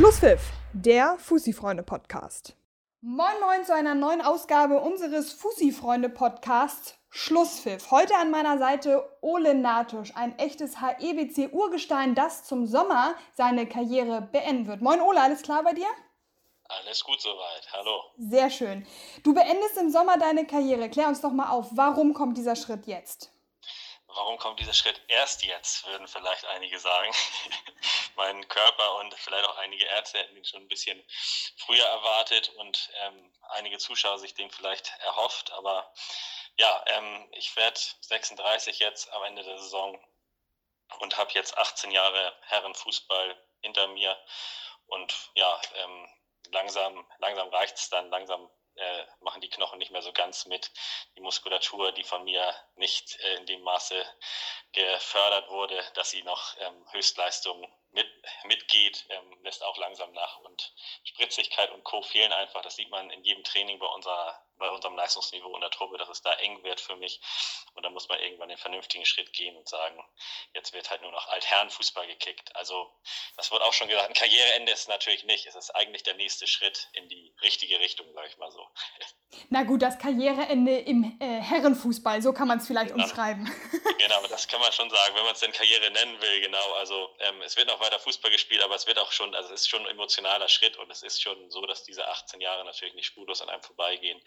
Schlusspfiff, der Fussi-Freunde-Podcast. Moin Moin zu einer neuen Ausgabe unseres Fussi-Freunde-Podcasts Schlusspfiff. Heute an meiner Seite Ole Natusch, ein echtes HEBC-Urgestein, das zum Sommer seine Karriere beenden wird. Moin Ole, alles klar bei dir? Alles gut soweit. Hallo. Sehr schön. Du beendest im Sommer deine Karriere. Klär uns doch mal auf, warum kommt dieser Schritt jetzt? Warum kommt dieser Schritt erst jetzt, würden vielleicht einige sagen. mein Körper und vielleicht auch einige Ärzte hätten ihn schon ein bisschen früher erwartet und ähm, einige Zuschauer sich den vielleicht erhofft. Aber ja, ähm, ich werde 36 jetzt am Ende der Saison und habe jetzt 18 Jahre Herrenfußball hinter mir. Und ja, ähm, langsam, langsam reicht es dann, langsam äh, machen die Knochen nicht mehr so ganz mit. Die Muskulatur, die von mir nicht äh, in dem Maße gefördert wurde, dass sie noch ähm, Höchstleistungen mit, mitgeht, ähm, lässt auch langsam nach. Und Spritzigkeit und Co. fehlen einfach. Das sieht man in jedem Training bei unserer bei unserem Leistungsniveau in der Truppe, dass es da eng wird für mich. Und da muss man irgendwann den vernünftigen Schritt gehen und sagen, jetzt wird halt nur noch Altherrenfußball gekickt. Also, das wird auch schon gesagt, ein Karriereende ist natürlich nicht. Es ist eigentlich der nächste Schritt in die richtige Richtung, sage ich mal so. Na gut, das Karriereende im äh, Herrenfußball, so kann man es vielleicht genau. umschreiben. Genau, das kann man schon sagen, wenn man es denn Karriere nennen will, genau. Also, ähm, es wird noch weiter Fußball gespielt, aber es wird auch schon, also es ist schon ein emotionaler Schritt und es ist schon so, dass diese 18 Jahre natürlich nicht spurlos an einem vorbeigehen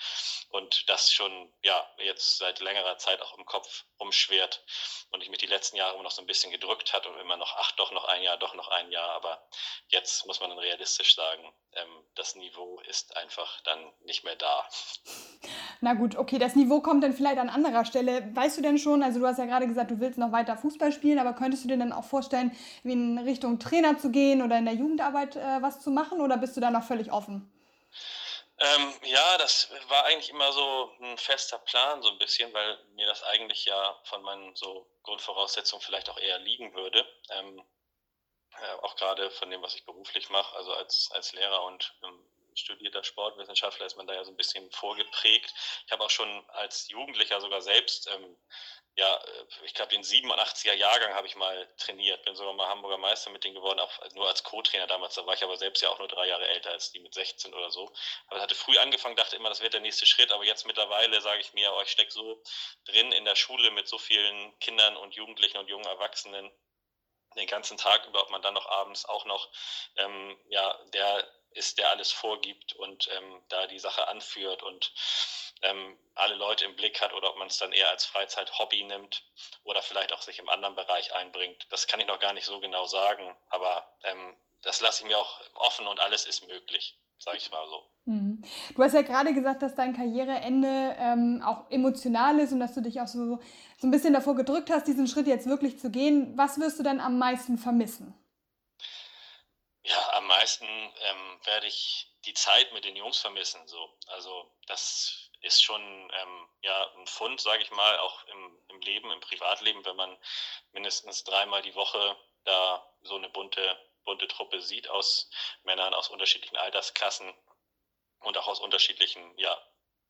und das schon ja jetzt seit längerer Zeit auch im Kopf rumschwert und ich mich die letzten Jahre immer noch so ein bisschen gedrückt hat und immer noch, ach doch noch ein Jahr, doch noch ein Jahr, aber jetzt muss man dann realistisch sagen, ähm, das Niveau ist einfach dann nicht mehr da. Na gut, okay, das Niveau kommt dann vielleicht an anderer Stelle. Weißt du denn schon, also du hast ja gerade gesagt, du willst noch weiter Fußball spielen, aber könntest du dir dann auch vorstellen, in Richtung Trainer zu gehen oder in der Jugendarbeit äh, was zu machen oder bist du da noch völlig offen? Ähm, ja, das war eigentlich immer so ein fester Plan, so ein bisschen, weil mir das eigentlich ja von meinen so Grundvoraussetzungen vielleicht auch eher liegen würde. Ähm, äh, auch gerade von dem, was ich beruflich mache, also als, als Lehrer und ähm, studierter Sportwissenschaftler ist man da ja so ein bisschen vorgeprägt. Ich habe auch schon als Jugendlicher sogar selbst ähm, ja, äh, ich glaube, den 87er Jahrgang habe ich mal trainiert, bin sogar mal Hamburger Meister mit denen geworden, auch nur als Co-Trainer damals. Da war ich aber selbst ja auch nur drei Jahre älter als die mit 16 oder so. Aber hatte früh angefangen, dachte immer, das wird der nächste Schritt. Aber jetzt mittlerweile sage ich mir, oh, ich stecke so drin in der Schule mit so vielen Kindern und Jugendlichen und jungen Erwachsenen den ganzen Tag über, ob man dann noch abends auch noch, ähm, ja, der ist, der alles vorgibt und ähm, da die Sache anführt und ähm, alle Leute im Blick hat oder ob man es dann eher als Freizeit-Hobby nimmt oder vielleicht auch sich im anderen Bereich einbringt. Das kann ich noch gar nicht so genau sagen, aber ähm, das lasse ich mir auch offen und alles ist möglich, sage ich mal so. Mhm. Du hast ja gerade gesagt, dass dein Karriereende ähm, auch emotional ist und dass du dich auch so, so ein bisschen davor gedrückt hast, diesen Schritt jetzt wirklich zu gehen. Was wirst du denn am meisten vermissen? Ja, am meisten ähm, werde ich die Zeit mit den Jungs vermissen. So. Also das ist schon ähm, ja, ein Fund, sage ich mal, auch im, im Leben, im Privatleben, wenn man mindestens dreimal die Woche da so eine bunte, bunte Truppe sieht aus Männern aus unterschiedlichen Altersklassen und auch aus unterschiedlichen ja,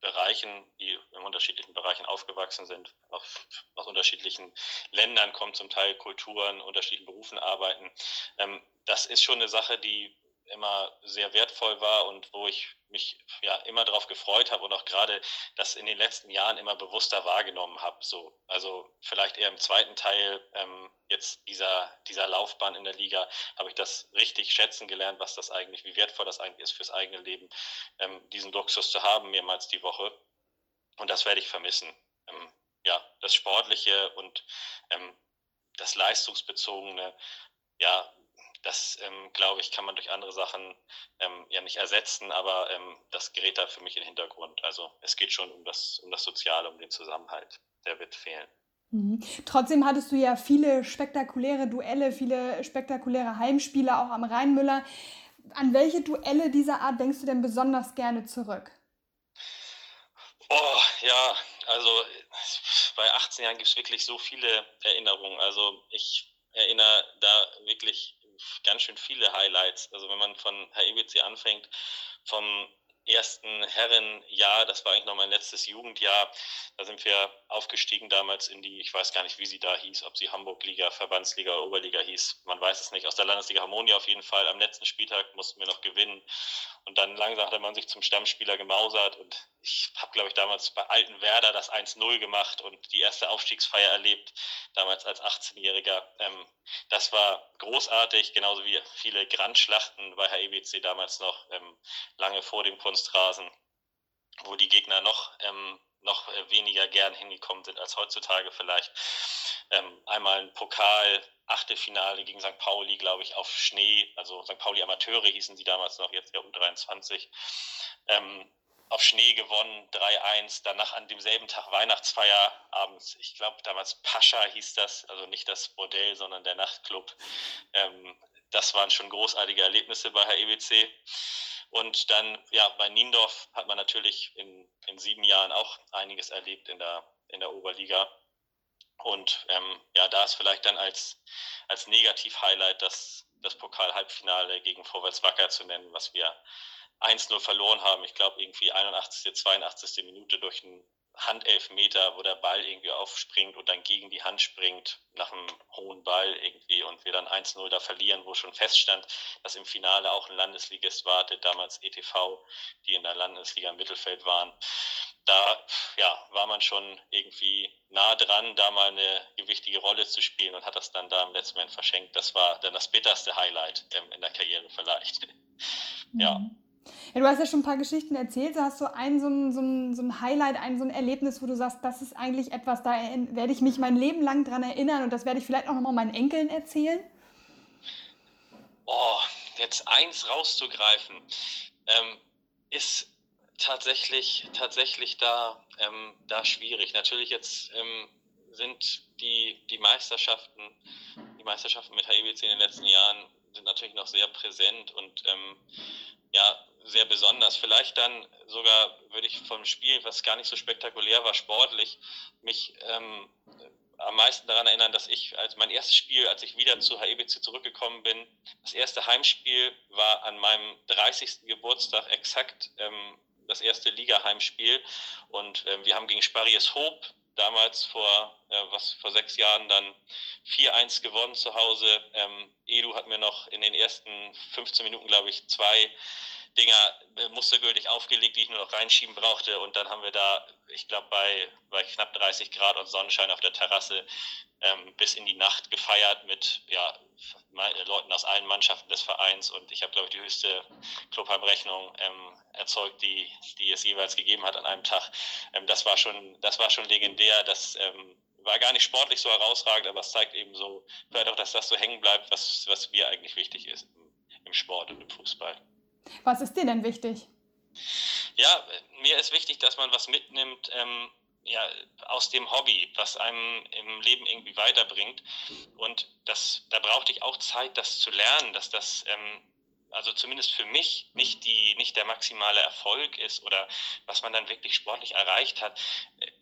Bereichen, die in unterschiedlichen Bereichen aufgewachsen sind, auf, aus unterschiedlichen Ländern kommen, zum Teil Kulturen, unterschiedlichen Berufen arbeiten. Ähm, das ist schon eine Sache, die immer sehr wertvoll war und wo ich mich ja immer darauf gefreut habe und auch gerade das in den letzten Jahren immer bewusster wahrgenommen habe. So, also vielleicht eher im zweiten Teil ähm, jetzt dieser dieser Laufbahn in der Liga habe ich das richtig schätzen gelernt, was das eigentlich, wie wertvoll das eigentlich ist fürs eigene Leben, ähm, diesen Luxus zu haben mehrmals die Woche. Und das werde ich vermissen. Ähm, ja, das Sportliche und ähm, das Leistungsbezogene, ja, das, ähm, glaube ich, kann man durch andere Sachen ähm, ja nicht ersetzen, aber ähm, das gerät da für mich in den Hintergrund. Also es geht schon um das, um das Soziale, um den Zusammenhalt. Der wird fehlen. Mhm. Trotzdem hattest du ja viele spektakuläre Duelle, viele spektakuläre Heimspiele auch am Rheinmüller. An welche Duelle dieser Art denkst du denn besonders gerne zurück? Oh, ja, also bei 18 Jahren gibt es wirklich so viele Erinnerungen. Also ich erinnere da wirklich ganz schön viele Highlights. Also wenn man von HEBC anfängt, vom ersten Herrenjahr, das war eigentlich noch mein letztes Jugendjahr, da sind wir aufgestiegen damals in die, ich weiß gar nicht, wie sie da hieß, ob sie Hamburg-Liga, Verbandsliga oder Oberliga hieß, man weiß es nicht, aus der Landesliga Harmonia auf jeden Fall. Am letzten Spieltag mussten wir noch gewinnen und dann langsam hatte man sich zum Stammspieler gemausert und ich habe, glaube ich, damals bei Alten Werder das 1-0 gemacht und die erste Aufstiegsfeier erlebt, damals als 18-Jähriger. Ähm, das war großartig, genauso wie viele Grandschlachten bei HEBC damals noch, ähm, lange vor dem Kunstrasen, wo die Gegner noch, ähm, noch weniger gern hingekommen sind als heutzutage vielleicht. Ähm, einmal ein Pokal, Achtelfinale gegen St. Pauli, glaube ich, auf Schnee, also St. Pauli Amateure hießen sie damals noch, jetzt ja U23. Ähm, auf Schnee gewonnen, 3-1. Danach an demselben Tag Weihnachtsfeier abends. Ich glaube, damals Pascha hieß das, also nicht das Bordell, sondern der Nachtclub. Ähm, das waren schon großartige Erlebnisse bei HEBC. Und dann, ja, bei Niendorf hat man natürlich in, in sieben Jahren auch einiges erlebt in der, in der Oberliga. Und ähm, ja, da ist vielleicht dann als, als Negativ-Highlight das, das Pokal-Halbfinale gegen Vorwärts Wacker zu nennen, was wir 1-0 verloren haben. Ich glaube, irgendwie 81., 82. Minute durch einen Handelfmeter, wo der Ball irgendwie aufspringt und dann gegen die Hand springt nach einem hohen Ball irgendwie und wir dann 1-0 da verlieren, wo schon feststand, dass im Finale auch ein Landesligist wartet, damals ETV, die in der Landesliga im Mittelfeld waren. Da ja, war man schon irgendwie nah dran, da mal eine gewichtige Rolle zu spielen und hat das dann da im letzten Moment verschenkt. Das war dann das bitterste Highlight ähm, in der Karriere vielleicht. ja. Mhm. Ja, du hast ja schon ein paar Geschichten erzählt. Hast du ein so ein, so so Highlight, ein so ein Erlebnis, wo du sagst, das ist eigentlich etwas, da werde ich mich mein Leben lang dran erinnern und das werde ich vielleicht auch nochmal meinen Enkeln erzählen? Oh, jetzt eins rauszugreifen, ähm, ist tatsächlich, tatsächlich da, ähm, da schwierig. Natürlich jetzt ähm, sind die, die Meisterschaften, die Meisterschaften mit HIBC in den letzten Jahren sind natürlich noch sehr präsent und ähm, ja, sehr besonders. Vielleicht dann sogar würde ich vom Spiel, was gar nicht so spektakulär war, sportlich, mich ähm, am meisten daran erinnern, dass ich als mein erstes Spiel, als ich wieder zu HEBC zurückgekommen bin, das erste Heimspiel war an meinem 30. Geburtstag exakt ähm, das erste Liga-Heimspiel und ähm, wir haben gegen Sparius Hope damals vor, äh, was, vor sechs Jahren dann 4-1 gewonnen zu Hause. Ähm, Edu hat mir noch in den ersten 15 Minuten, glaube ich, zwei Dinger äh, mustergültig aufgelegt, die ich nur noch reinschieben brauchte. Und dann haben wir da, ich glaube, bei, bei knapp 30 Grad und Sonnenschein auf der Terrasse ähm, bis in die Nacht gefeiert mit ja, Leuten aus allen Mannschaften des Vereins. Und ich habe, glaube ich, die höchste Clubheimrechnung ähm, erzeugt, die, die es jeweils gegeben hat an einem Tag. Ähm, das, war schon, das war schon legendär. Das ähm, war gar nicht sportlich so herausragend, aber es zeigt eben so, vielleicht auch, dass das so hängen bleibt, was, was mir eigentlich wichtig ist im, im Sport und im Fußball. Was ist dir denn wichtig? Ja, mir ist wichtig, dass man was mitnimmt ähm, ja, aus dem Hobby, was einem im Leben irgendwie weiterbringt. Und das, da brauchte ich auch Zeit, das zu lernen, dass das ähm, also zumindest für mich nicht die nicht der maximale Erfolg ist oder was man dann wirklich sportlich erreicht hat.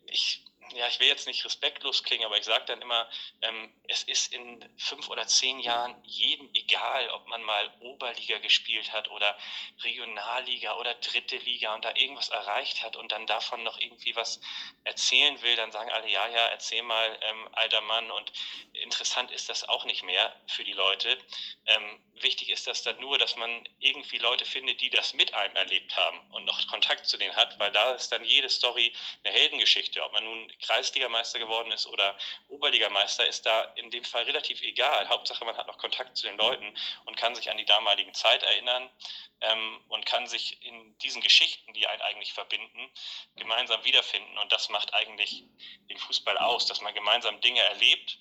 Ich ja, ich will jetzt nicht respektlos klingen, aber ich sage dann immer, ähm, es ist in fünf oder zehn Jahren jedem egal, ob man mal Oberliga gespielt hat oder Regionalliga oder dritte Liga und da irgendwas erreicht hat und dann davon noch irgendwie was erzählen will, dann sagen alle, ja, ja, erzähl mal, ähm, alter Mann. Und interessant ist das auch nicht mehr für die Leute. Ähm, wichtig ist das dann nur, dass man irgendwie Leute findet, die das mit einem erlebt haben und noch Kontakt zu denen hat, weil da ist dann jede Story eine Heldengeschichte. Ob man nun Kreisligameister geworden ist oder Oberligameister, ist da in dem Fall relativ egal. Hauptsache, man hat noch Kontakt zu den Leuten und kann sich an die damalige Zeit erinnern ähm, und kann sich in diesen Geschichten, die einen eigentlich verbinden, gemeinsam wiederfinden. Und das macht eigentlich den Fußball aus, dass man gemeinsam Dinge erlebt,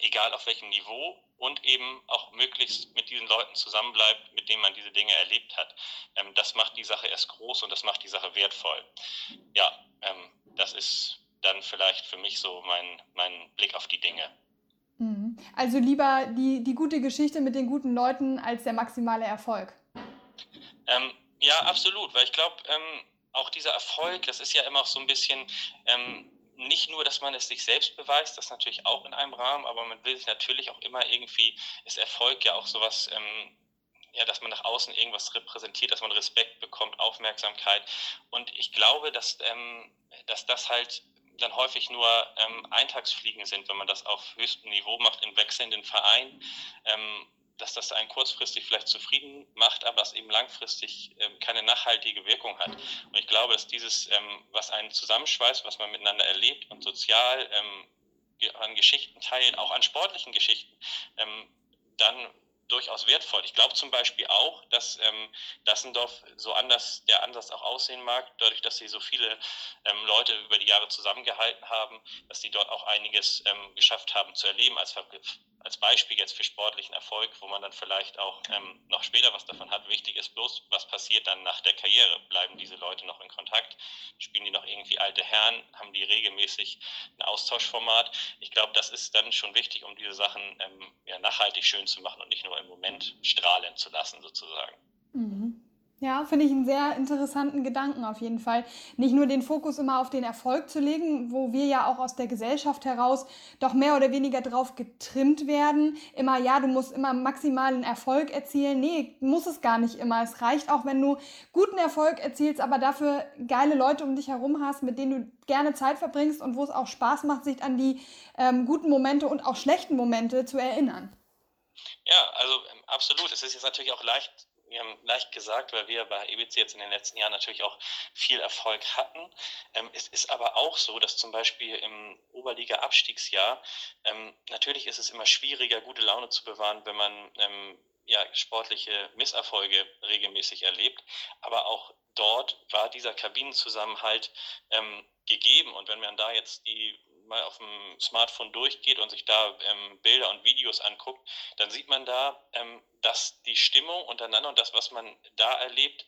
egal auf welchem Niveau und eben auch möglichst mit diesen Leuten zusammenbleibt, mit denen man diese Dinge erlebt hat. Ähm, das macht die Sache erst groß und das macht die Sache wertvoll. Ja, ähm, das ist dann vielleicht für mich so mein, mein Blick auf die Dinge. Mhm. Also lieber die, die gute Geschichte mit den guten Leuten als der maximale Erfolg. Ähm, ja, absolut, weil ich glaube, ähm, auch dieser Erfolg, das ist ja immer auch so ein bisschen ähm, nicht nur, dass man es sich selbst beweist, das natürlich auch in einem Rahmen, aber man will sich natürlich auch immer irgendwie, ist Erfolg ja auch sowas, ähm, ja, dass man nach außen irgendwas repräsentiert, dass man Respekt bekommt, Aufmerksamkeit. Und ich glaube, dass, ähm, dass das halt dann häufig nur ähm, Eintagsfliegen sind, wenn man das auf höchstem Niveau macht, in wechselnden Vereinen. Ähm, dass das einen kurzfristig vielleicht zufrieden macht, aber es eben langfristig ähm, keine nachhaltige Wirkung hat. Und ich glaube, dass dieses, ähm, was einen zusammenschweißt, was man miteinander erlebt und sozial ähm, an Geschichten teilt, auch an sportlichen Geschichten, ähm, dann durchaus wertvoll. Ich glaube zum Beispiel auch, dass ähm, Dassendorf so anders der Ansatz auch aussehen mag, dadurch, dass sie so viele ähm, Leute über die Jahre zusammengehalten haben, dass sie dort auch einiges ähm, geschafft haben zu erleben als als Beispiel jetzt für sportlichen Erfolg, wo man dann vielleicht auch ähm, noch später was davon hat. Wichtig ist bloß, was passiert dann nach der Karriere? Bleiben diese Leute noch in Kontakt? Spielen die noch irgendwie alte Herren? Haben die regelmäßig ein Austauschformat? Ich glaube, das ist dann schon wichtig, um diese Sachen ähm, ja, nachhaltig schön zu machen und nicht nur im Moment strahlen zu lassen, sozusagen. Ja, finde ich einen sehr interessanten Gedanken auf jeden Fall. Nicht nur den Fokus immer auf den Erfolg zu legen, wo wir ja auch aus der Gesellschaft heraus doch mehr oder weniger drauf getrimmt werden. Immer, ja, du musst immer maximalen Erfolg erzielen. Nee, muss es gar nicht immer. Es reicht auch, wenn du guten Erfolg erzielst, aber dafür geile Leute um dich herum hast, mit denen du gerne Zeit verbringst und wo es auch Spaß macht, sich an die ähm, guten Momente und auch schlechten Momente zu erinnern. Ja, also ähm, absolut. Es ist jetzt natürlich auch leicht wir haben leicht gesagt, weil wir bei EBC jetzt in den letzten Jahren natürlich auch viel Erfolg hatten. Ähm, es ist aber auch so, dass zum Beispiel im Oberliga-Abstiegsjahr, ähm, natürlich ist es immer schwieriger, gute Laune zu bewahren, wenn man ähm, ja, sportliche Misserfolge regelmäßig erlebt. Aber auch dort war dieser Kabinenzusammenhalt ähm, gegeben. Und wenn man da jetzt die mal auf dem Smartphone durchgeht und sich da ähm, Bilder und Videos anguckt, dann sieht man da, ähm, dass die Stimmung untereinander und das, was man da erlebt,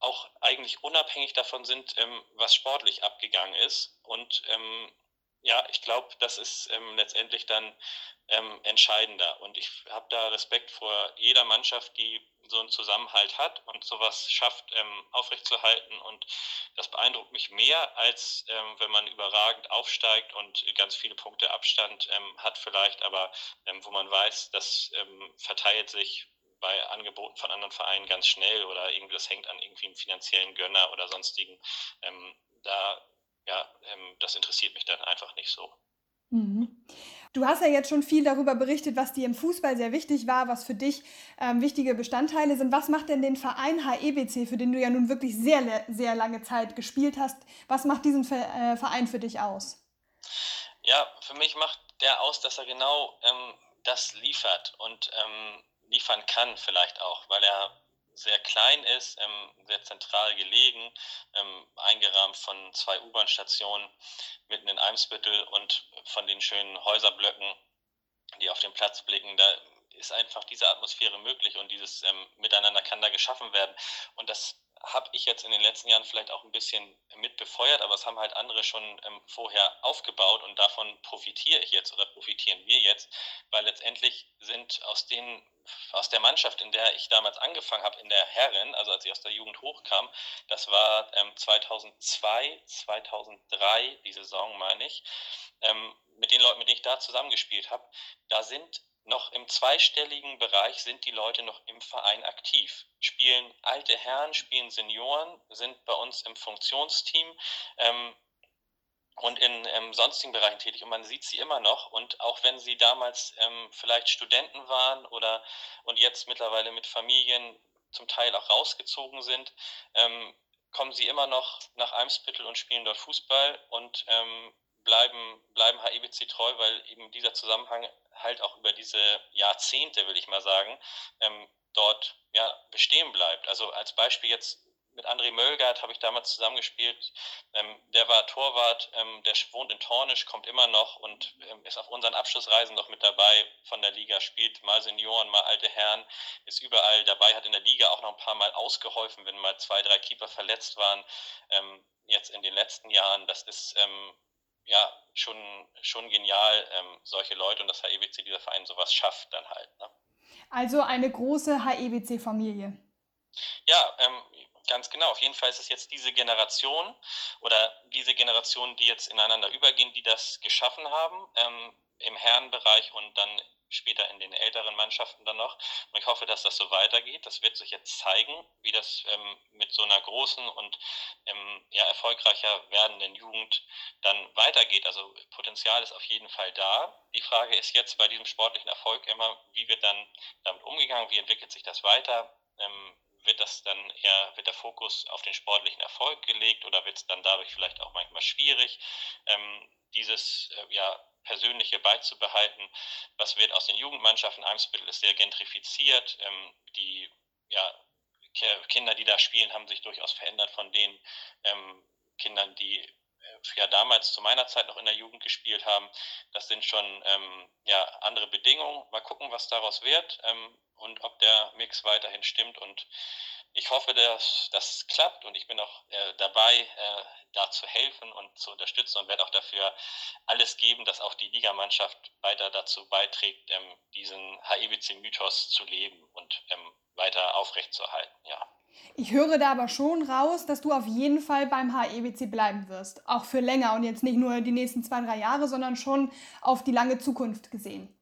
auch eigentlich unabhängig davon sind, ähm, was sportlich abgegangen ist. Und ähm, ja, ich glaube, das ist ähm, letztendlich dann ähm, entscheidender. Und ich habe da Respekt vor jeder Mannschaft, die so einen Zusammenhalt hat und sowas schafft ähm, aufrechtzuerhalten. Und das beeindruckt mich mehr, als ähm, wenn man überragend aufsteigt und ganz viele Punkte Abstand ähm, hat vielleicht, aber ähm, wo man weiß, das verteilt sich bei Angeboten von anderen Vereinen ganz schnell oder irgendwie das hängt an irgendwie einem finanziellen Gönner oder sonstigen. Da, ja, das interessiert mich dann einfach nicht so. Mhm. Du hast ja jetzt schon viel darüber berichtet, was dir im Fußball sehr wichtig war, was für dich ähm, wichtige Bestandteile sind. Was macht denn den Verein HEBC, für den du ja nun wirklich sehr, sehr lange Zeit gespielt hast, was macht diesen äh, Verein für dich aus? Ja, für mich macht der aus, dass er genau ähm, das liefert und ähm, liefern kann vielleicht auch, weil er sehr klein ist, ähm, sehr zentral gelegen, ähm, eingerahmt von zwei U-Bahn-Stationen mitten in Eimsbüttel und von den schönen Häuserblöcken, die auf den Platz blicken. Da ist einfach diese Atmosphäre möglich und dieses ähm, Miteinander kann da geschaffen werden. Und das habe ich jetzt in den letzten Jahren vielleicht auch ein bisschen mit befeuert, aber es haben halt andere schon ähm, vorher aufgebaut und davon profitiere ich jetzt oder profitieren wir jetzt, weil letztendlich sind aus den aus der Mannschaft, in der ich damals angefangen habe, in der Herren, also als ich aus der Jugend hochkam, das war ähm, 2002, 2003, die Saison meine ich, ähm, mit den Leuten, mit denen ich da zusammengespielt habe, da sind noch im zweistelligen Bereich sind die Leute noch im Verein aktiv. Spielen alte Herren, spielen Senioren, sind bei uns im Funktionsteam ähm, und in ähm, sonstigen Bereichen tätig. Und man sieht sie immer noch. Und auch wenn sie damals ähm, vielleicht Studenten waren oder und jetzt mittlerweile mit Familien zum Teil auch rausgezogen sind, ähm, kommen sie immer noch nach Eimsbüttel und spielen dort Fußball und ähm, bleiben, bleiben HEBC treu, weil eben dieser Zusammenhang halt auch über diese Jahrzehnte, will ich mal sagen, ähm, dort ja, bestehen bleibt. Also als Beispiel jetzt mit André Möllgard habe ich damals zusammengespielt. Ähm, der war Torwart, ähm, der wohnt in Tornisch, kommt immer noch und ähm, ist auf unseren Abschlussreisen noch mit dabei von der Liga, spielt mal Senioren, mal alte Herren, ist überall dabei, hat in der Liga auch noch ein paar Mal ausgeholfen, wenn mal zwei, drei Keeper verletzt waren. Ähm, jetzt in den letzten Jahren, das ist ähm, ja schon, schon genial, ähm, solche Leute und dass HEBC, dieser Verein, sowas schafft dann halt. Ne? Also eine große HEBC-Familie. Ja, ähm, ganz genau. Auf jeden Fall ist es jetzt diese Generation oder diese Generation, die jetzt ineinander übergehen, die das geschaffen haben ähm, im Herrenbereich und dann später in den älteren Mannschaften dann noch. Und ich hoffe, dass das so weitergeht. Das wird sich jetzt zeigen, wie das ähm, mit so einer großen und ähm, ja, erfolgreicher werdenden Jugend dann weitergeht. Also Potenzial ist auf jeden Fall da. Die Frage ist jetzt bei diesem sportlichen Erfolg immer, wie wird dann damit umgegangen, wie entwickelt sich das weiter? Ähm, wird das dann eher, wird der Fokus auf den sportlichen Erfolg gelegt oder wird es dann dadurch vielleicht auch manchmal schwierig, ähm, dieses äh, ja, Persönliche beizubehalten? Was wird aus den Jugendmannschaften? Eimsbüttel ist sehr gentrifiziert. Ähm, die ja, Kinder, die da spielen, haben sich durchaus verändert von den ähm, Kindern, die ja damals zu meiner Zeit noch in der Jugend gespielt haben. Das sind schon ähm, ja, andere Bedingungen. Mal gucken, was daraus wird. Ähm, und ob der Mix weiterhin stimmt. Und ich hoffe, dass das klappt und ich bin auch äh, dabei, äh, da zu helfen und zu unterstützen und werde auch dafür alles geben, dass auch die Ligamannschaft weiter dazu beiträgt, ähm, diesen HEBC-Mythos zu leben und ähm, weiter aufrechtzuerhalten. Ja. Ich höre da aber schon raus, dass du auf jeden Fall beim HEBC bleiben wirst. Auch für länger und jetzt nicht nur die nächsten zwei, drei Jahre, sondern schon auf die lange Zukunft gesehen.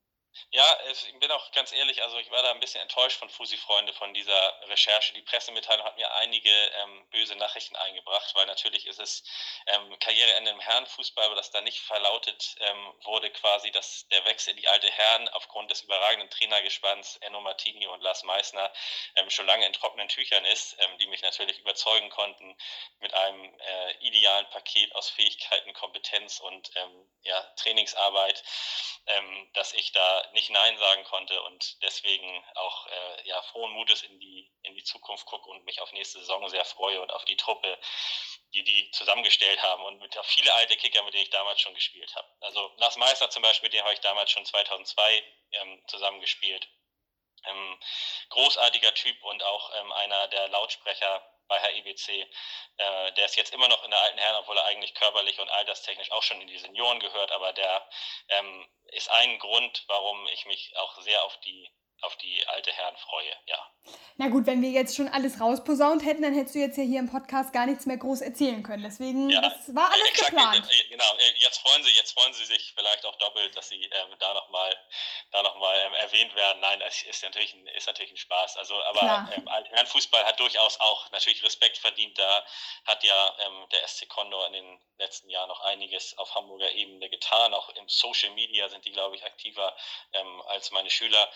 Ja, ich bin auch ganz ehrlich, also ich war da ein bisschen enttäuscht von Fusi-Freunde von dieser Recherche. Die Pressemitteilung hat mir einige ähm, böse Nachrichten eingebracht, weil natürlich ist es ähm, Karriereende im Herrenfußball, aber dass da nicht verlautet ähm, wurde quasi, dass der Wechsel in die alte Herren aufgrund des überragenden Trainergespanns Enno Martini und Lars Meissner ähm, schon lange in trockenen Tüchern ist, ähm, die mich natürlich überzeugen konnten mit einem äh, idealen Paket aus Fähigkeiten, Kompetenz und ähm, ja, Trainingsarbeit, dass ich da nicht Nein sagen konnte und deswegen auch äh, ja, frohen Mutes in die, in die Zukunft gucke und mich auf nächste Saison sehr freue und auf die Truppe, die die zusammengestellt haben und mit auf viele alte Kicker, mit denen ich damals schon gespielt habe. Also Lars Meister zum Beispiel, den habe ich damals schon 2002 ähm, zusammengespielt. Ähm, großartiger Typ und auch ähm, einer der Lautsprecher bei HIBC. Äh, der ist jetzt immer noch in der alten Herren, obwohl er eigentlich körperlich und alterstechnisch auch schon in die Senioren gehört, aber der ähm, ist ein Grund, warum ich mich auch sehr auf die auf die alte Herren freue, ja. Na gut, wenn wir jetzt schon alles rausposaunt hätten, dann hättest du jetzt ja hier im Podcast gar nichts mehr groß erzählen können. Deswegen, ja, das war alles exakt, geplant. Äh, genau, äh, jetzt freuen sie, jetzt freuen sie sich vielleicht auch doppelt, dass sie ähm, da nochmal da noch mal, ähm, erwähnt werden. Nein, das ist natürlich ein, ist natürlich ein Spaß. Also, aber ähm, Herrenfußball hat durchaus auch natürlich Respekt verdient. Da hat ja ähm, der SC Condor in den letzten Jahren noch einiges auf Hamburger Ebene getan. Auch im Social Media sind die, glaube ich, aktiver ähm, als meine Schüler.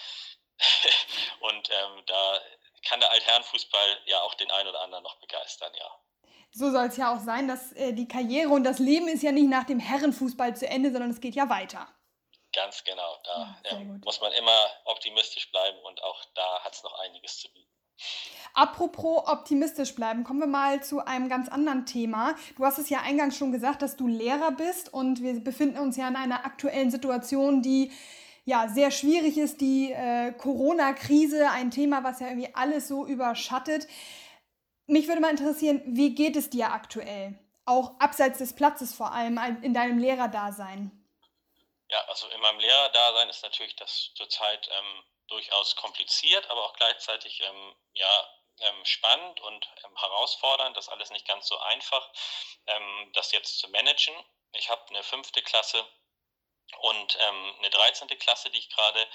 und ähm, da kann der Altherrenfußball ja auch den einen oder anderen noch begeistern, ja. So soll es ja auch sein, dass äh, die Karriere und das Leben ist ja nicht nach dem Herrenfußball zu Ende, sondern es geht ja weiter. Ganz genau. Da ja, ja, muss man immer optimistisch bleiben und auch da hat es noch einiges zu bieten. Apropos optimistisch bleiben, kommen wir mal zu einem ganz anderen Thema. Du hast es ja eingangs schon gesagt, dass du Lehrer bist und wir befinden uns ja in einer aktuellen Situation, die ja sehr schwierig ist, die äh, Corona-Krise, ein Thema, was ja irgendwie alles so überschattet. Mich würde mal interessieren, wie geht es dir aktuell? Auch abseits des Platzes vor allem in deinem Lehrerdasein. Ja, also in meinem Lehrerdasein ist natürlich das zurzeit ähm, durchaus kompliziert, aber auch gleichzeitig ähm, ja, ähm, spannend und ähm, herausfordernd. Das alles nicht ganz so einfach, ähm, das jetzt zu managen. Ich habe eine fünfte Klasse und ähm, eine 13. Klasse, die ich gerade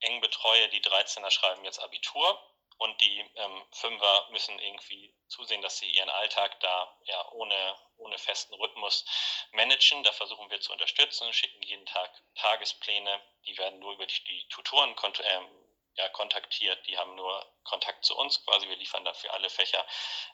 eng betreue, die 13er schreiben jetzt Abitur und die ähm, Fünfer müssen irgendwie zusehen, dass sie ihren Alltag da ja ohne, ohne festen Rhythmus managen. Da versuchen wir zu unterstützen, schicken jeden Tag Tagespläne, die werden nur über die, die Tutoren ähm, ja, kontaktiert, die haben nur Kontakt zu uns quasi, wir liefern dafür alle Fächer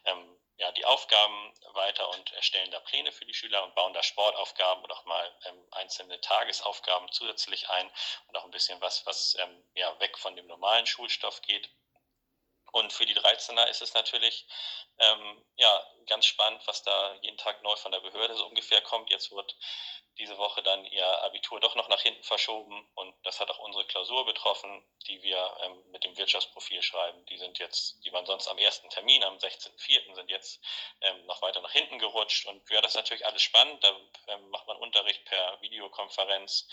ähm, ja, die Aufgaben weiter und erstellen da Pläne für die Schüler und bauen da Sportaufgaben und auch mal ähm, einzelne Tagesaufgaben zusätzlich ein und auch ein bisschen was, was ähm, ja, weg von dem normalen Schulstoff geht. Und für die 13er ist es natürlich ähm, ja, ganz spannend, was da jeden Tag neu von der Behörde so ungefähr kommt. Jetzt wird diese Woche dann ihr Abitur doch noch nach hinten verschoben und das hat auch unsere Klausur betroffen, die wir ähm, mit dem Wirtschaftsprofil schreiben. Die sind jetzt, die waren sonst am ersten Termin, am 16.04. sind jetzt ähm, noch weiter nach hinten gerutscht und ja, das ist natürlich alles spannend. Da ähm, macht man Unterricht per Videokonferenz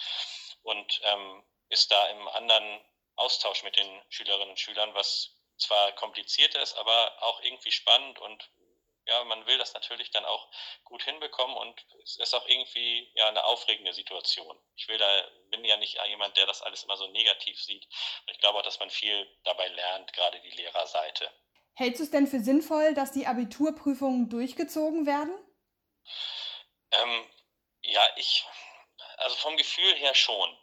und ähm, ist da im anderen Austausch mit den Schülerinnen und Schülern, was zwar kompliziert ist, aber auch irgendwie spannend und ja, man will das natürlich dann auch gut hinbekommen und es ist auch irgendwie ja eine aufregende Situation. Ich will da, bin ja nicht jemand, der das alles immer so negativ sieht. Ich glaube auch, dass man viel dabei lernt, gerade die Lehrerseite. Hältst du es denn für sinnvoll, dass die Abiturprüfungen durchgezogen werden? Ähm, ja, ich, also vom Gefühl her schon,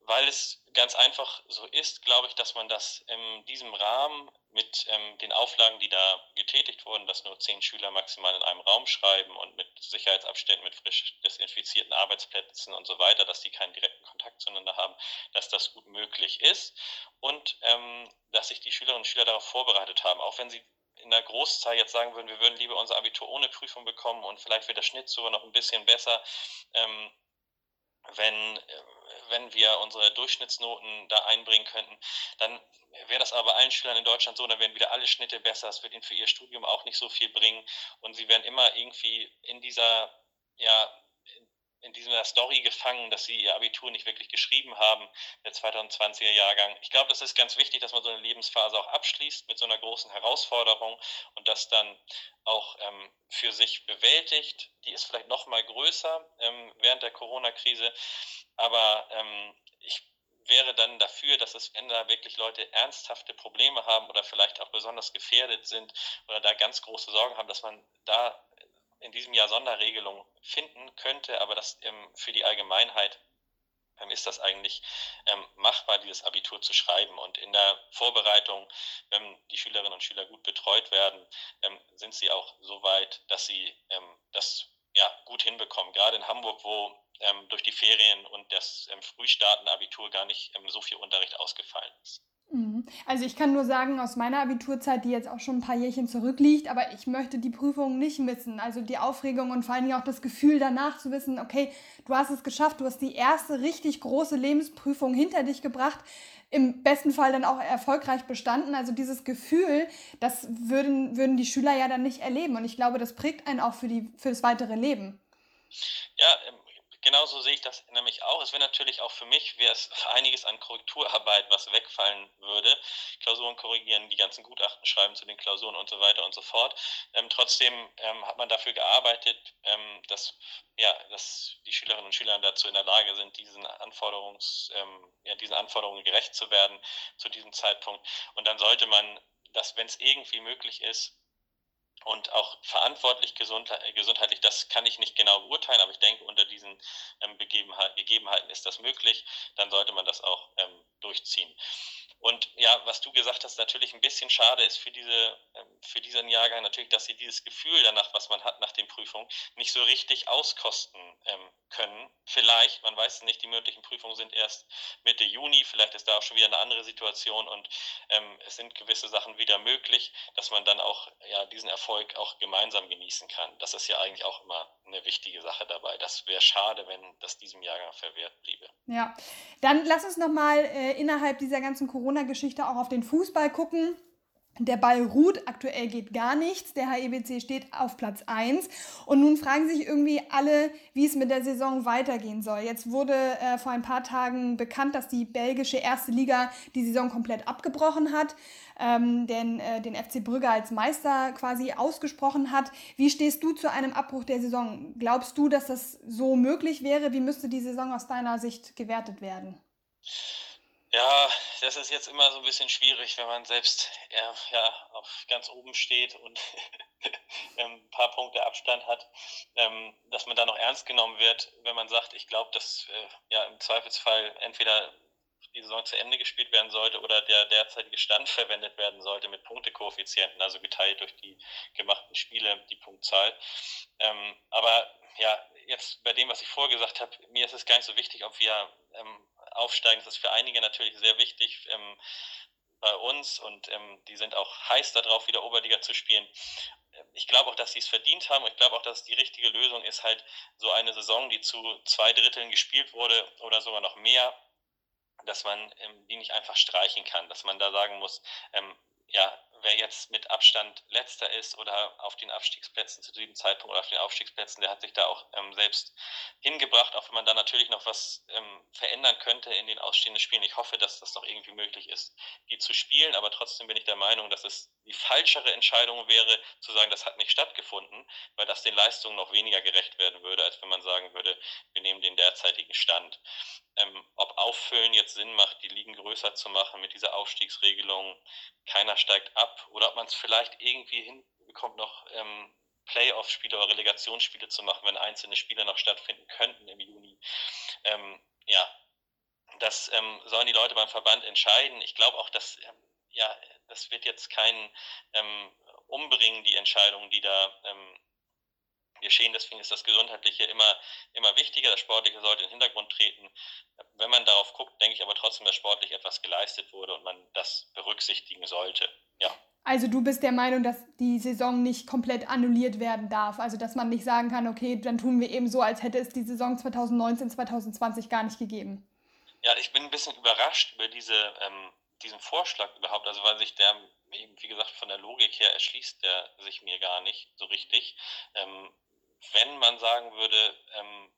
weil es ganz einfach so ist, glaube ich, dass man das in diesem Rahmen mit ähm, den Auflagen, die da getätigt wurden, dass nur zehn Schüler maximal in einem Raum schreiben und mit Sicherheitsabständen, mit frisch desinfizierten Arbeitsplätzen und so weiter, dass die keinen direkten Kontakt zueinander haben, dass das gut möglich ist und ähm, dass sich die Schülerinnen und Schüler darauf vorbereitet haben, auch wenn sie in der Großzahl jetzt sagen würden, wir würden lieber unser Abitur ohne Prüfung bekommen und vielleicht wird der Schnitt sogar noch ein bisschen besser. Ähm, wenn, wenn wir unsere Durchschnittsnoten da einbringen könnten, dann wäre das aber allen Schülern in Deutschland so, dann werden wieder alle Schnitte besser. Es wird ihnen für ihr Studium auch nicht so viel bringen und sie werden immer irgendwie in dieser, ja, in dieser Story gefangen, dass sie ihr Abitur nicht wirklich geschrieben haben, der 2020er Jahrgang. Ich glaube, das ist ganz wichtig, dass man so eine Lebensphase auch abschließt mit so einer großen Herausforderung und das dann auch ähm, für sich bewältigt. Die ist vielleicht noch mal größer ähm, während der Corona-Krise, aber ähm, ich wäre dann dafür, dass es, wenn da wirklich Leute ernsthafte Probleme haben oder vielleicht auch besonders gefährdet sind oder da ganz große Sorgen haben, dass man da in diesem Jahr Sonderregelungen finden könnte, aber das ähm, für die Allgemeinheit ähm, ist das eigentlich ähm, machbar, dieses Abitur zu schreiben. Und in der Vorbereitung, wenn die Schülerinnen und Schüler gut betreut werden, ähm, sind sie auch so weit, dass sie ähm, das ja, gut hinbekommen. Gerade in Hamburg, wo ähm, durch die Ferien und das frühstartende Abitur gar nicht so viel Unterricht ausgefallen ist. Mhm. Also ich kann nur sagen, aus meiner Abiturzeit, die jetzt auch schon ein paar Jährchen zurückliegt, aber ich möchte die Prüfung nicht missen. Also die Aufregung und vor allen Dingen auch das Gefühl danach zu wissen, okay, du hast es geschafft, du hast die erste richtig große Lebensprüfung hinter dich gebracht, im besten Fall dann auch erfolgreich bestanden. Also dieses Gefühl, das würden, würden die Schüler ja dann nicht erleben. Und ich glaube, das prägt einen auch für, die, für das weitere Leben. Ja, ähm, genauso sehe ich das nämlich auch. Es wäre natürlich auch für mich, wäre es einiges an Korrekturarbeit, was wegfallen würde. Klausuren korrigieren, die ganzen Gutachten schreiben zu den Klausuren und so weiter und so fort. Ähm, trotzdem ähm, hat man dafür gearbeitet, ähm, dass, ja, dass die Schülerinnen und Schüler dazu in der Lage sind, diesen, Anforderungs, ähm, ja, diesen Anforderungen gerecht zu werden zu diesem Zeitpunkt. Und dann sollte man das, wenn es irgendwie möglich ist, und auch verantwortlich gesundheitlich, das kann ich nicht genau beurteilen, aber ich denke, unter diesen ähm, Gegebenheiten ist das möglich, dann sollte man das auch ähm, durchziehen. Und ja, was du gesagt hast, natürlich ein bisschen schade ist für, diese, ähm, für diesen Jahrgang natürlich, dass sie dieses Gefühl danach, was man hat nach den Prüfungen, nicht so richtig auskosten können. Vielleicht, man weiß es nicht, die mündlichen Prüfungen sind erst Mitte Juni, vielleicht ist da auch schon wieder eine andere Situation und es sind gewisse Sachen wieder möglich, dass man dann auch ja, diesen Erfolg auch gemeinsam genießen kann. Das ist ja eigentlich auch immer eine wichtige Sache dabei. Das wäre schade, wenn das diesem Jahrgang verwehrt bliebe. Ja, dann lass uns nochmal äh, innerhalb dieser ganzen Corona-Geschichte auch auf den Fußball gucken. Der Ball ruht, aktuell geht gar nichts. Der HEBC steht auf Platz 1. Und nun fragen sich irgendwie alle, wie es mit der Saison weitergehen soll. Jetzt wurde äh, vor ein paar Tagen bekannt, dass die belgische erste Liga die Saison komplett abgebrochen hat, ähm, denn äh, den FC Brügge als Meister quasi ausgesprochen hat. Wie stehst du zu einem Abbruch der Saison? Glaubst du, dass das so möglich wäre? Wie müsste die Saison aus deiner Sicht gewertet werden? Ja, das ist jetzt immer so ein bisschen schwierig, wenn man selbst ja, ja auf ganz oben steht und ähm, ein paar Punkte Abstand hat, ähm, dass man da noch ernst genommen wird, wenn man sagt, ich glaube, dass äh, ja im Zweifelsfall entweder die Saison zu Ende gespielt werden sollte oder der derzeitige Stand verwendet werden sollte mit Punktekoeffizienten, also geteilt durch die gemachten Spiele, die Punktzahl. Ähm, aber ja, jetzt bei dem, was ich vorgesagt habe, mir ist es gar nicht so wichtig, ob wir ähm, aufsteigen. Das ist für einige natürlich sehr wichtig ähm, bei uns und ähm, die sind auch heiß darauf, wieder Oberliga zu spielen. Ich glaube auch, dass sie es verdient haben und ich glaube auch, dass die richtige Lösung ist, halt so eine Saison, die zu zwei Dritteln gespielt wurde oder sogar noch mehr, dass man ähm, die nicht einfach streichen kann, dass man da sagen muss, ähm, ja, wer jetzt mit Abstand letzter ist oder auf den Abstiegsplätzen zu diesem Zeitpunkt oder auf den Aufstiegsplätzen, der hat sich da auch ähm, selbst hingebracht, auch wenn man da natürlich noch was ähm, verändern könnte in den ausstehenden Spielen. Ich hoffe, dass das noch irgendwie möglich ist, die zu spielen, aber trotzdem bin ich der Meinung, dass es die falschere Entscheidung wäre, zu sagen, das hat nicht stattgefunden, weil das den Leistungen noch weniger gerecht werden würde, als wenn man sagen würde, wir nehmen den derzeitigen Stand. Ähm, ob Auffüllen jetzt Sinn macht, die Ligen größer zu machen mit dieser Aufstiegsregelung, keiner steigt ab, oder ob man es vielleicht irgendwie hinbekommt, noch ähm, Playoff-Spiele oder Relegationsspiele zu machen, wenn einzelne Spiele noch stattfinden könnten im Juni. Ähm, ja, das ähm, sollen die Leute beim Verband entscheiden. Ich glaube auch, dass ähm, ja, das wird jetzt kein ähm, Umbringen, die Entscheidungen, die da ähm, geschehen. Deswegen ist das Gesundheitliche immer, immer wichtiger. Das Sportliche sollte in den Hintergrund treten. Wenn man darauf guckt, denke ich aber trotzdem, dass sportlich etwas geleistet wurde und man das berücksichtigen sollte. Ja. Also du bist der Meinung, dass die Saison nicht komplett annulliert werden darf. Also dass man nicht sagen kann, okay, dann tun wir eben so, als hätte es die Saison 2019, 2020 gar nicht gegeben. Ja, ich bin ein bisschen überrascht über diese ähm, diesen Vorschlag überhaupt, also weil sich der wie gesagt, von der Logik her erschließt der sich mir gar nicht so richtig. Ähm, wenn man sagen würde, ähm,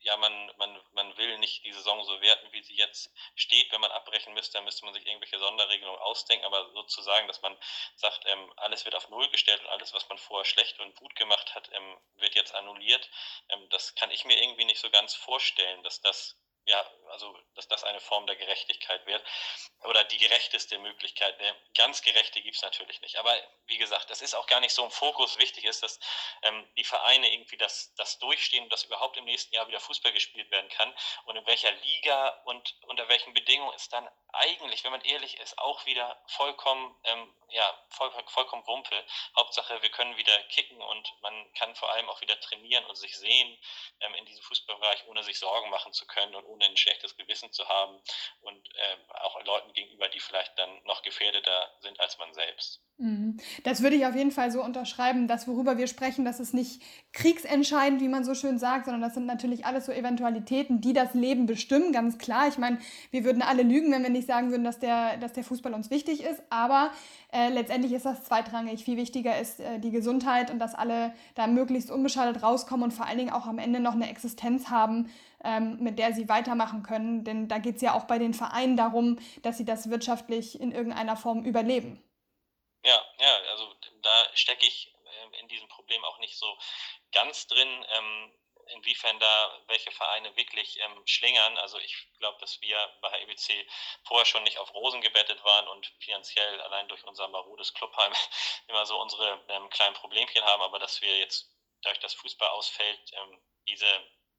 ja, man, man, man will nicht die Saison so werten, wie sie jetzt steht. Wenn man abbrechen müsste, dann müsste man sich irgendwelche Sonderregelungen ausdenken. Aber sozusagen, dass man sagt, ähm, alles wird auf Null gestellt und alles, was man vorher schlecht und gut gemacht hat, ähm, wird jetzt annulliert. Ähm, das kann ich mir irgendwie nicht so ganz vorstellen, dass das ja, also dass das eine Form der Gerechtigkeit wird oder die gerechteste Möglichkeit. Eine ganz gerechte gibt es natürlich nicht. Aber wie gesagt, das ist auch gar nicht so im Fokus. Wichtig ist, dass ähm, die Vereine irgendwie das, das durchstehen dass überhaupt im nächsten Jahr wieder Fußball gespielt werden kann und in welcher Liga und unter welchen Bedingungen ist dann eigentlich, wenn man ehrlich ist, auch wieder vollkommen, ähm, ja, voll, vollkommen Wumpel. Hauptsache, wir können wieder kicken und man kann vor allem auch wieder trainieren und sich sehen ähm, in diesem Fußballbereich, ohne sich Sorgen machen zu können und ohne ein schlechtes Gewissen zu haben und äh, auch Leuten gegenüber, die vielleicht dann noch gefährdeter sind als man selbst. Mhm. Das würde ich auf jeden Fall so unterschreiben, dass worüber wir sprechen, das ist nicht kriegsentscheidend, wie man so schön sagt, sondern das sind natürlich alles so Eventualitäten, die das Leben bestimmen, ganz klar. Ich meine, wir würden alle lügen, wenn wir nicht sagen würden, dass der, dass der Fußball uns wichtig ist, aber äh, letztendlich ist das zweitrangig. Viel wichtiger ist äh, die Gesundheit und dass alle da möglichst unbeschadet rauskommen und vor allen Dingen auch am Ende noch eine Existenz haben, ähm, mit der sie weitermachen können. Denn da geht es ja auch bei den Vereinen darum, dass sie das wirtschaftlich in irgendeiner Form überleben. Ja, ja, also da stecke ich äh, in diesem Problem auch nicht so ganz drin. Ähm, inwiefern da welche Vereine wirklich ähm, schlingern. Also ich glaube, dass wir bei EBC vorher schon nicht auf Rosen gebettet waren und finanziell allein durch unser marodes Clubheim immer so unsere ähm, kleinen Problemchen haben, aber dass wir jetzt durch das Fußball ausfällt, ähm, diese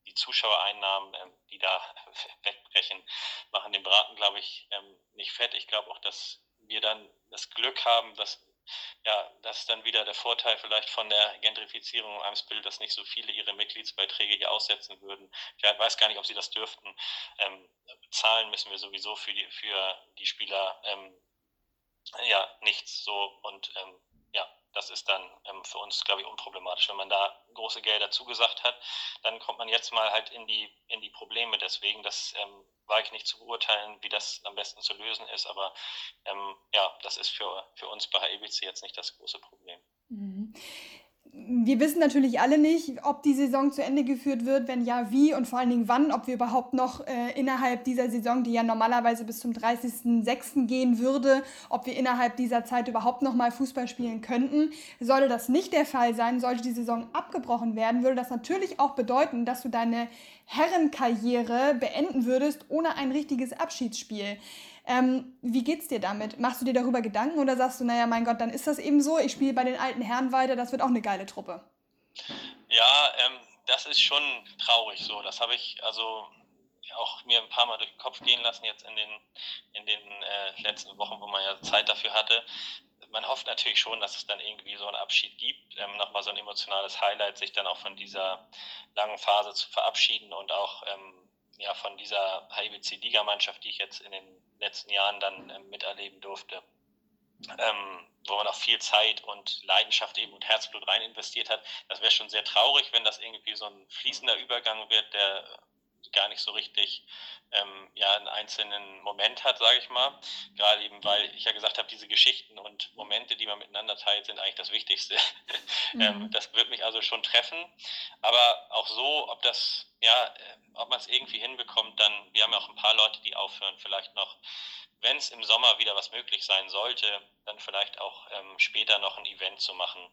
die Zuschauereinnahmen, ähm, die da wegbrechen, machen den Braten, glaube ich, ähm, nicht fett. Ich glaube auch, dass wir dann das Glück haben, dass ja, das ist dann wieder der Vorteil vielleicht von der Gentrifizierung im Eimsbild, dass nicht so viele ihre Mitgliedsbeiträge hier aussetzen würden. Ich weiß gar nicht, ob sie das dürften. Ähm, zahlen müssen wir sowieso für die, für die Spieler ähm, ja nichts so und ähm, das ist dann ähm, für uns, glaube ich, unproblematisch. Wenn man da große Gelder zugesagt hat, dann kommt man jetzt mal halt in die, in die Probleme. Deswegen, das ähm, war ich nicht zu beurteilen, wie das am besten zu lösen ist. Aber ähm, ja, das ist für, für uns bei HEBC jetzt nicht das große Problem. Mhm wir wissen natürlich alle nicht, ob die Saison zu Ende geführt wird, wenn ja, wie und vor allen Dingen wann, ob wir überhaupt noch äh, innerhalb dieser Saison, die ja normalerweise bis zum 30.06. gehen würde, ob wir innerhalb dieser Zeit überhaupt noch mal Fußball spielen könnten. Sollte das nicht der Fall sein, sollte die Saison abgebrochen werden, würde das natürlich auch bedeuten, dass du deine Herrenkarriere beenden würdest ohne ein richtiges Abschiedsspiel. Ähm, wie geht's dir damit? Machst du dir darüber Gedanken oder sagst du, naja, mein Gott, dann ist das eben so, ich spiele bei den alten Herren weiter, das wird auch eine geile Truppe? Ja, ähm, das ist schon traurig so. Das habe ich also auch mir ein paar Mal durch den Kopf gehen lassen jetzt in den, in den äh, letzten Wochen, wo man ja Zeit dafür hatte. Man hofft natürlich schon, dass es dann irgendwie so einen Abschied gibt, ähm, nochmal so ein emotionales Highlight, sich dann auch von dieser langen Phase zu verabschieden und auch ähm, ja, von dieser HIBC-Ligamannschaft, die ich jetzt in den letzten Jahren dann ähm, miterleben durfte, ähm, wo man auch viel Zeit und Leidenschaft eben und Herzblut rein investiert hat. Das wäre schon sehr traurig, wenn das irgendwie so ein fließender Übergang wird, der gar nicht so richtig ähm, ja, einen einzelnen Moment hat, sage ich mal. Gerade eben, weil ich ja gesagt habe, diese Geschichten und Momente, die man miteinander teilt, sind eigentlich das Wichtigste. Ähm, mhm. ähm, das wird mich also schon treffen. Aber auch so, ob das, ja, äh, ob man es irgendwie hinbekommt, dann, wir haben ja auch ein paar Leute, die aufhören, vielleicht noch, wenn es im Sommer wieder was möglich sein sollte, dann vielleicht auch ähm, später noch ein Event zu machen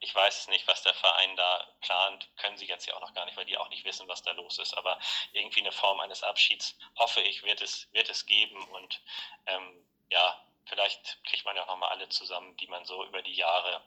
ich weiß es nicht, was der Verein da plant, können sie jetzt ja auch noch gar nicht, weil die auch nicht wissen, was da los ist. Aber irgendwie eine Form eines Abschieds, hoffe ich, wird es, wird es geben. Und ähm, ja, vielleicht kriegt man ja auch nochmal alle zusammen, die man so über die Jahre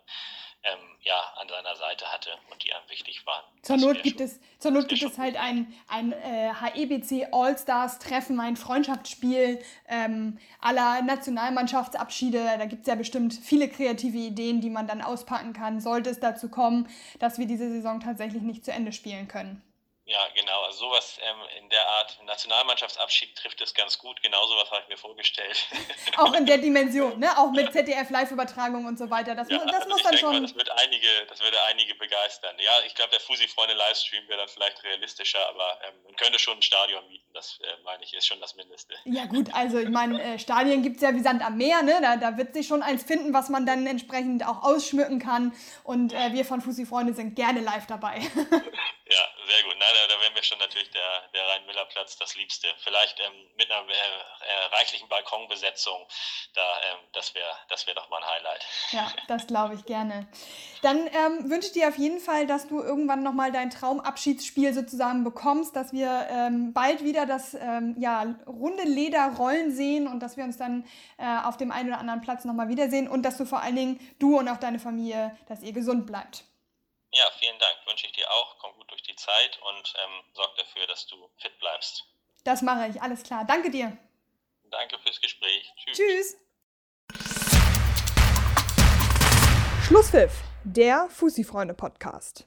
ähm, ja, an seiner Seite hatte und die einem wichtig waren. Zur Not gibt es, zur Not gibt es halt ein, ein äh, HEBC All-Stars-Treffen, ein Freundschaftsspiel ähm, aller Nationalmannschaftsabschiede. Da gibt es ja bestimmt viele kreative Ideen, die man dann auspacken kann, sollte es dazu kommen, dass wir diese Saison tatsächlich nicht zu Ende spielen können. Ja, genau. Also sowas ähm, in der Art Nationalmannschaftsabschied trifft es ganz gut. Genau sowas habe ich mir vorgestellt. Auch in der Dimension, ne? Auch mit ZDF-Live-Übertragung und so weiter. Das, ja, das also muss dann schon. Mal, das, wird einige, das würde einige begeistern. Ja, ich glaube, der Fusi-Freunde-Livestream wäre dann vielleicht realistischer, aber ähm, man könnte schon ein Stadion mieten. Das äh, meine ich, ist schon das Mindeste. Ja, gut. Also, ich meine, äh, Stadien gibt es ja wie Sand am Meer, ne? Da, da wird sich schon eins finden, was man dann entsprechend auch ausschmücken kann. Und äh, wir von Fusi-Freunde sind gerne live dabei. ja, sehr gut. Nein, da wäre mir schon natürlich der, der Rhein-Müller-Platz das Liebste. Vielleicht ähm, mit einer äh, äh, reichlichen Balkonbesetzung, da, ähm, das wäre das wär doch mal ein Highlight. Ja, das glaube ich gerne. Dann ähm, wünsche ich dir auf jeden Fall, dass du irgendwann nochmal dein Traumabschiedsspiel sozusagen bekommst, dass wir ähm, bald wieder das ähm, ja, runde Leder rollen sehen und dass wir uns dann äh, auf dem einen oder anderen Platz nochmal wiedersehen und dass du vor allen Dingen, du und auch deine Familie, dass ihr gesund bleibt. Ja, vielen Dank. Wünsche ich dir auch. Komm gut durch die Zeit und ähm, sorg dafür, dass du fit bleibst. Das mache ich. Alles klar. Danke dir. Danke fürs Gespräch. Tschüss. Tschüss. Schlusspfiff, der Fussi-Freunde-Podcast.